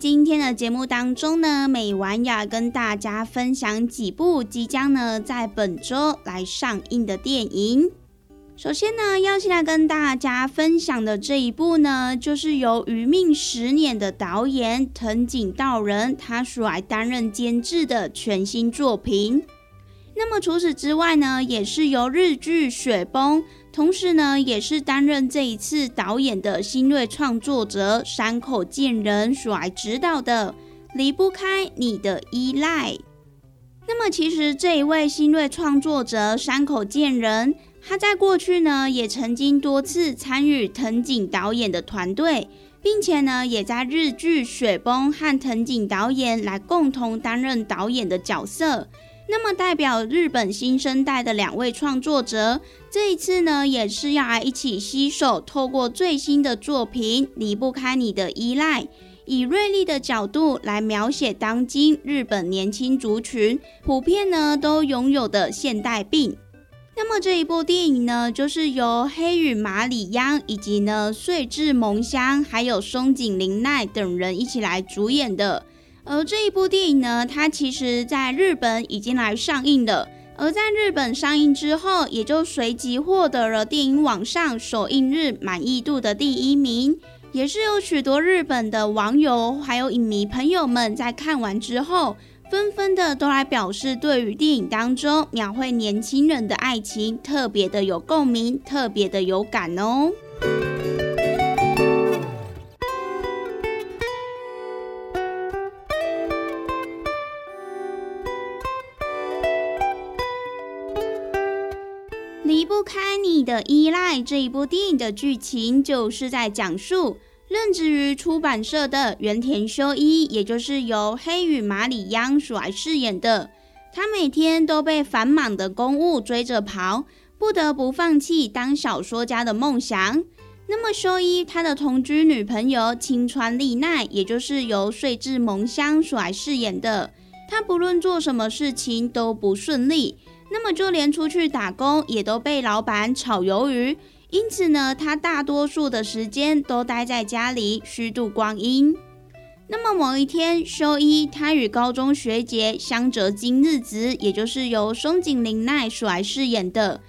今天的节目当中呢，美晚要跟大家分享几部即将呢在本周来上映的电影。首先呢，要先来跟大家分享的这一部呢，就是由《余命十年》的导演藤井道人他所来担任监制的全新作品。那么除此之外呢，也是由日剧《雪崩》。同时呢，也是担任这一次导演的新锐创作者山口健人所来指导的《离不开你的依赖》。那么，其实这一位新锐创作者山口健人，他在过去呢，也曾经多次参与藤井导演的团队，并且呢，也在日剧《雪崩》和藤井导演来共同担任导演的角色。那么，代表日本新生代的两位创作者，这一次呢，也是要来一起携手，透过最新的作品《离不开你的依赖》，以锐利的角度来描写当今日本年轻族群普遍呢都拥有的现代病。那么这一部电影呢，就是由黑羽麻里央以及呢穗智萌香，还有松井玲奈等人一起来主演的。而这一部电影呢，它其实在日本已经来上映了。而在日本上映之后，也就随即获得了电影网上首映日满意度的第一名，也是有许多日本的网友还有影迷朋友们在看完之后，纷纷的都来表示，对于电影当中描绘年轻人的爱情特别的有共鸣，特别的有感哦。的依赖这一部电影的剧情，就是在讲述任职于出版社的原田修一，也就是由黑羽马里央所来饰演的。他每天都被繁忙的公务追着跑，不得不放弃当小说家的梦想。那么修一他的同居女朋友青川丽奈，也就是由穗智萌香所来饰演的，他不论做什么事情都不顺利。那么就连出去打工也都被老板炒鱿鱼，因此呢，他大多数的时间都待在家里虚度光阴。那么某一天，修一他与高中学姐相泽今日子，也就是由松井玲奈所来饰演的，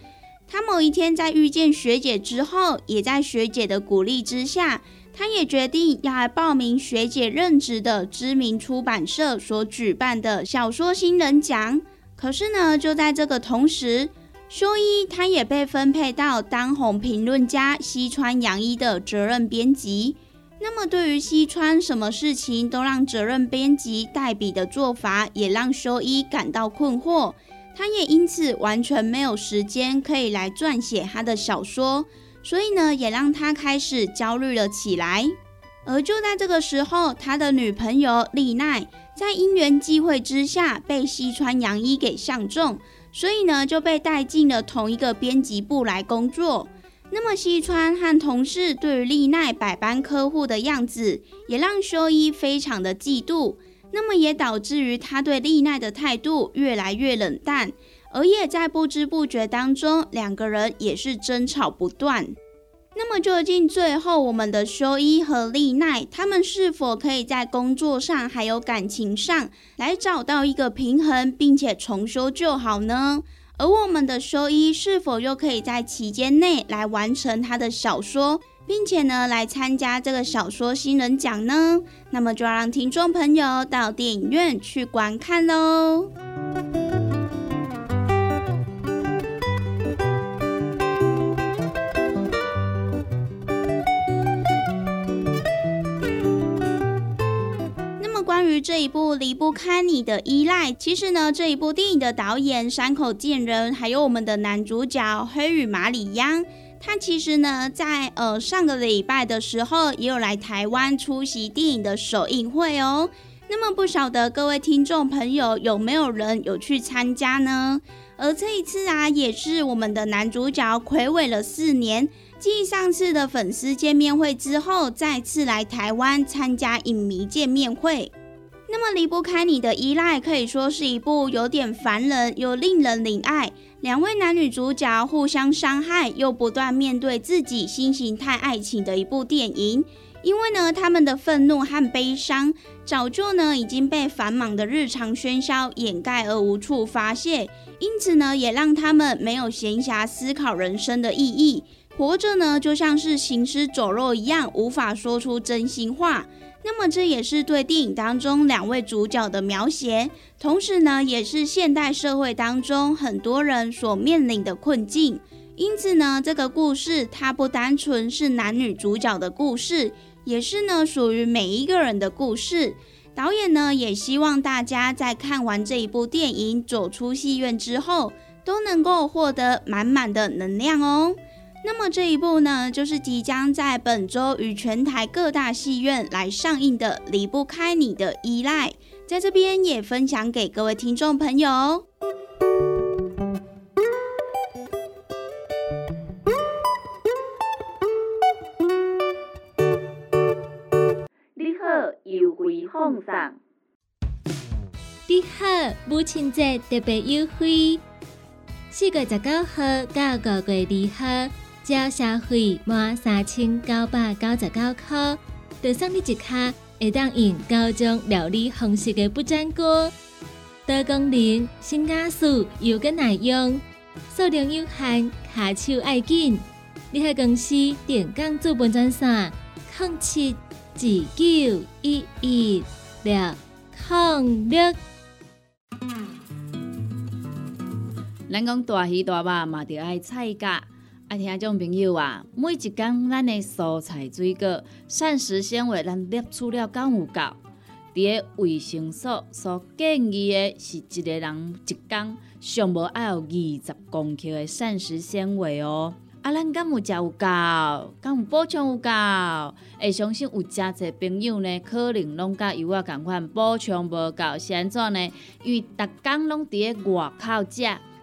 他某一天在遇见学姐之后，也在学姐的鼓励之下，他也决定要来报名学姐任职的知名出版社所举办的小说新人奖。可是呢，就在这个同时，修一他也被分配到当红评论家西川洋一的责任编辑。那么，对于西川什么事情都让责任编辑代笔的做法，也让修一感到困惑。他也因此完全没有时间可以来撰写他的小说，所以呢，也让他开始焦虑了起来。而就在这个时候，他的女朋友丽奈在因缘际会之下被西川洋一给相中，所以呢，就被带进了同一个编辑部来工作。那么西川和同事对于丽奈百般呵护的样子，也让修一非常的嫉妒。那么也导致于他对丽奈的态度越来越冷淡，而也在不知不觉当中，两个人也是争吵不断。那么究竟最后我们的修一和丽奈，他们是否可以在工作上还有感情上来找到一个平衡，并且重修就好呢？而我们的修一是否又可以在期间内来完成他的小说，并且呢来参加这个小说新人奖呢？那么就要让听众朋友到电影院去观看喽。这一部离不开你的依赖，其实呢，这一部电影的导演山口健人，还有我们的男主角黑羽马里央，他其实呢，在呃上个礼拜的时候，也有来台湾出席电影的首映会哦。那么不晓得各位听众朋友有没有人有去参加呢？而这一次啊，也是我们的男主角魁违了四年，继上次的粉丝见面会之后，再次来台湾参加影迷见面会。那么离不开你的依赖，可以说是一部有点烦人又令人怜爱，两位男女主角互相伤害又不断面对自己新形态爱情的一部电影。因为呢，他们的愤怒和悲伤早就呢已经被繁忙的日常喧嚣掩盖而无处发泄，因此呢，也让他们没有闲暇思考人生的意义。活着呢，就像是行尸走肉一样，无法说出真心话。那么这也是对电影当中两位主角的描写，同时呢，也是现代社会当中很多人所面临的困境。因此呢，这个故事它不单纯是男女主角的故事，也是呢属于每一个人的故事。导演呢也希望大家在看完这一部电影走出戏院之后，都能够获得满满的能量哦。那么这一部呢，就是即将在本周与全台各大戏院来上映的《离不开你的依赖》，在这边也分享给各位听众朋友。你好，优惠放送。你好，母亲节特别优惠，四月十九号到五月二号。只要消费满三千九百九十九块，就送你一卡会当用高中料理方式的不粘锅，多功能、新加速又个耐用，数量有限，下手爱紧。你喺公司电工做本专线：零七二九一一六零六。咱讲大鱼大肉嘛，着爱菜价。爱听种朋友啊，每一工咱的蔬菜水果、膳食纤维，咱摄取了够有够？伫个卫生所所建议的是一个人一工上无爱有二十公克的膳食纤维哦。啊，咱敢有食有够？敢有补充有够？会相信有真侪朋友呢，可能拢甲有我共款补充无够，是安怎呢？因为逐工拢伫个外口食。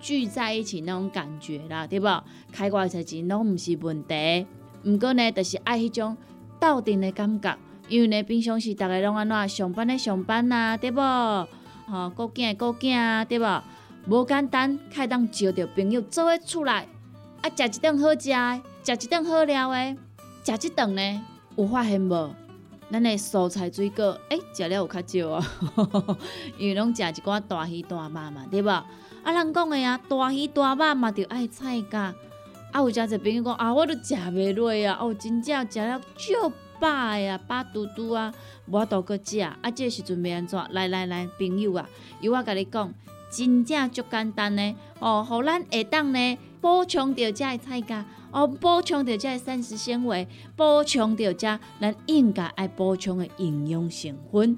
聚在一起那种感觉啦，对不？开外才钱拢毋是问题，毋过呢，就是爱迄种斗阵的感觉。因为呢，平常时逐个拢安怎上班的上班啊，对不？吼，顾囝的顾囝啊，对不？无简单，开当招着朋友做伙出来，啊，食一顿好食的，食一顿好料的，食一顿呢，有发现无？咱的蔬菜水果，诶，食了有较少啊，因为拢食一寡大鱼大肉嘛，对不？啊，人讲的啊，大鱼大肉嘛，着爱菜价啊，有诚侪朋友讲啊，我都食袂落啊，哦，真正食了足饱的啊，饱嘟嘟啊，无法度搁食。啊，这时阵要安怎？来来来，朋友啊，由我甲你讲，真正足简单呢。哦，互咱下当呢补充着遮的菜价，哦，补充着遮的膳食纤维，补充着遮咱应该爱补充的营养成分。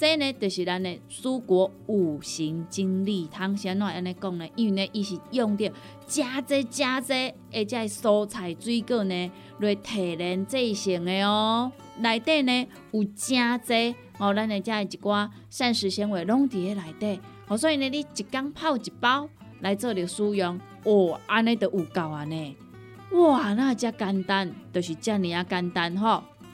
这呢，就是咱的蔬果五行精力汤。先怎安尼讲呢？因为呢，伊是用着加济加济，而且蔬菜水果呢来提炼制成的哦。内底呢有真济哦，咱的遮一寡膳食纤维拢伫咧内底。哦，所以呢，你一缸泡一包来做着使用，哦，安尼就有够啊呢。哇，那遮简单，就是遮尔啊简单吼。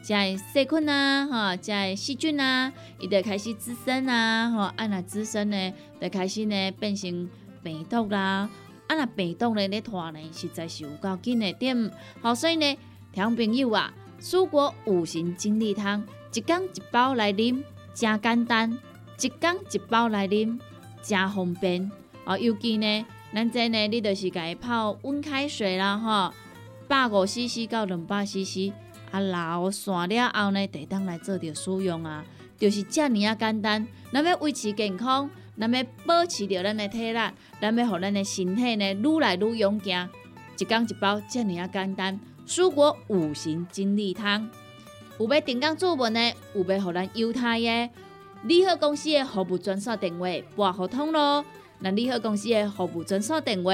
在细菌啊，哈，在细菌啊，伊就开始滋生啊，吼，啊那滋生呢，就开始呢变成病毒啦，啊那病毒呢咧拖呢，实在是有够紧的点，好，所以呢，听朋友啊，蔬果五行精力汤，一缸一包来啉，真简单，一缸一包来啉，真方便，哦，尤其呢，咱这呢，你就是家泡温开水啦，吼，百五 CC 到两百 CC。啊，老散了后呢，得当来做着使用啊，就是遮尔啊简单。咱要维持健康，咱要保持着咱的体力，咱要互咱的身体呢愈来愈勇健。一缸一包，遮尔啊简单。蔬果五行精力汤，有要订购做文的，有要互咱犹太的，利好公司的服务专线电话拨互通咯。那利好公司的服务专线电话：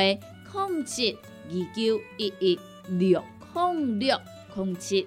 控制二九一一六控六控七。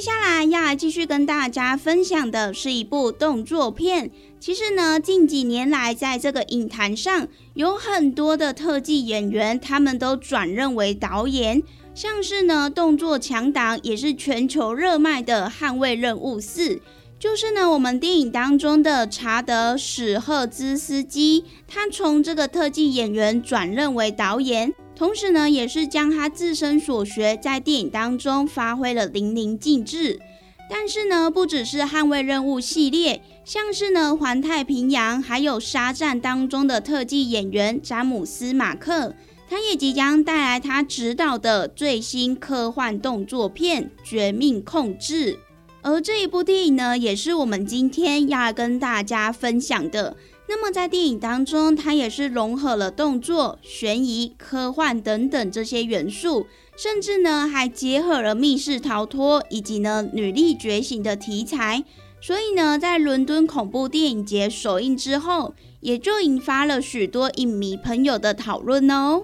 接下来要继续跟大家分享的是一部动作片。其实呢，近几年来，在这个影坛上，有很多的特技演员，他们都转任为导演。像是呢，动作强档也是全球热卖的《捍卫任务四》，就是呢，我们电影当中的查德史赫兹斯基，他从这个特技演员转任为导演，同时呢，也是将他自身所学在电影当中发挥了淋漓尽致。但是呢，不只是捍卫任务系列，像是呢环太平洋，还有沙战当中的特技演员詹姆斯马克，他也即将带来他执导的最新科幻动作片《绝命控制》。而这一部电影呢，也是我们今天要跟大家分享的。那么在电影当中，它也是融合了动作、悬疑、科幻等等这些元素，甚至呢还结合了密室逃脱以及呢女力觉醒的题材。所以呢，在伦敦恐怖电影节首映之后，也就引发了许多影迷朋友的讨论哦。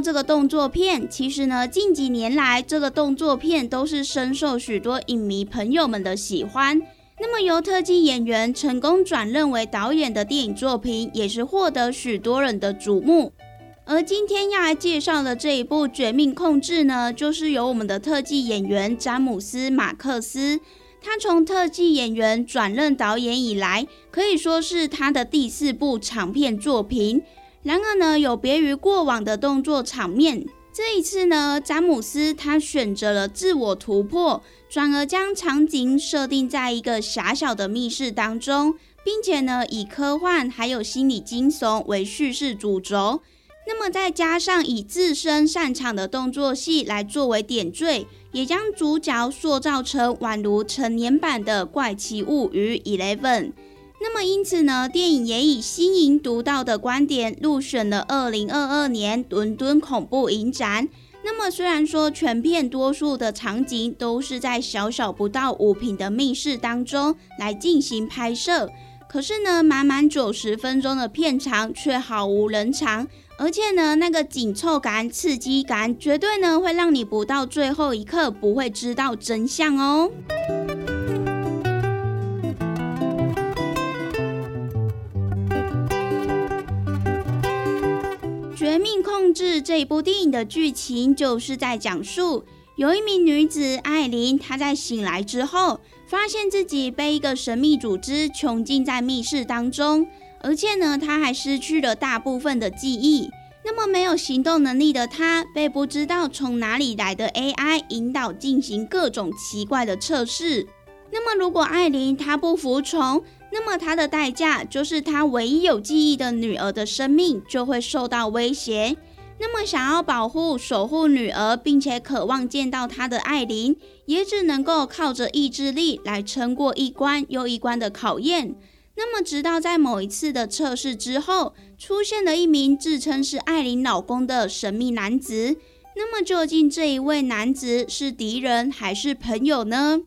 这个动作片，其实呢，近几年来这个动作片都是深受许多影迷朋友们的喜欢。那么由特技演员成功转任为导演的电影作品，也是获得许多人的瞩目。而今天要来介绍的这一部《绝命控制》呢，就是由我们的特技演员詹姆斯·马克思，他从特技演员转任导演以来，可以说是他的第四部长片作品。然而呢，有别于过往的动作场面，这一次呢，詹姆斯他选择了自我突破，转而将场景设定在一个狭小的密室当中，并且呢，以科幻还有心理惊悚为叙事主轴。那么再加上以自身擅长的动作戏来作为点缀，也将主角塑造成宛如成年版的怪奇物语 Eleven。那么，因此呢，电影也以新颖独到的观点入选了二零二二年伦敦恐怖影展。那么，虽然说全片多数的场景都是在小小不到五平的密室当中来进行拍摄，可是呢，满满九十分钟的片长却毫无人长，而且呢，那个紧凑感、刺激感，绝对呢会让你不到最后一刻不会知道真相哦。《绝命控制》这一部电影的剧情就是在讲述，有一名女子艾琳，她在醒来之后，发现自己被一个神秘组织囚禁在密室当中，而且呢，她还失去了大部分的记忆。那么没有行动能力的她，被不知道从哪里来的 AI 引导进行各种奇怪的测试。那么如果艾琳她不服从，那么，他的代价就是他唯一有记忆的女儿的生命就会受到威胁。那么，想要保护、守护女儿，并且渴望见到她的艾琳，也只能够靠着意志力来撑过一关又一关的考验。那么，直到在某一次的测试之后，出现了一名自称是艾琳老公的神秘男子。那么，究竟这一位男子是敌人还是朋友呢？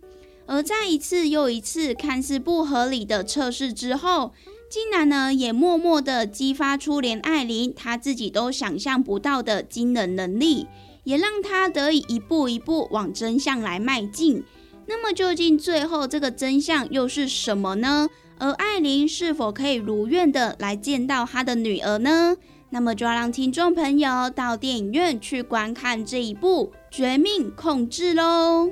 而在一次又一次看似不合理的测试之后，竟然呢也默默的激发出连艾琳她自己都想象不到的惊人能力，也让她得以一步一步往真相来迈进。那么究竟最后这个真相又是什么呢？而艾琳是否可以如愿的来见到她的女儿呢？那么就要让听众朋友到电影院去观看这一部《绝命控制》喽。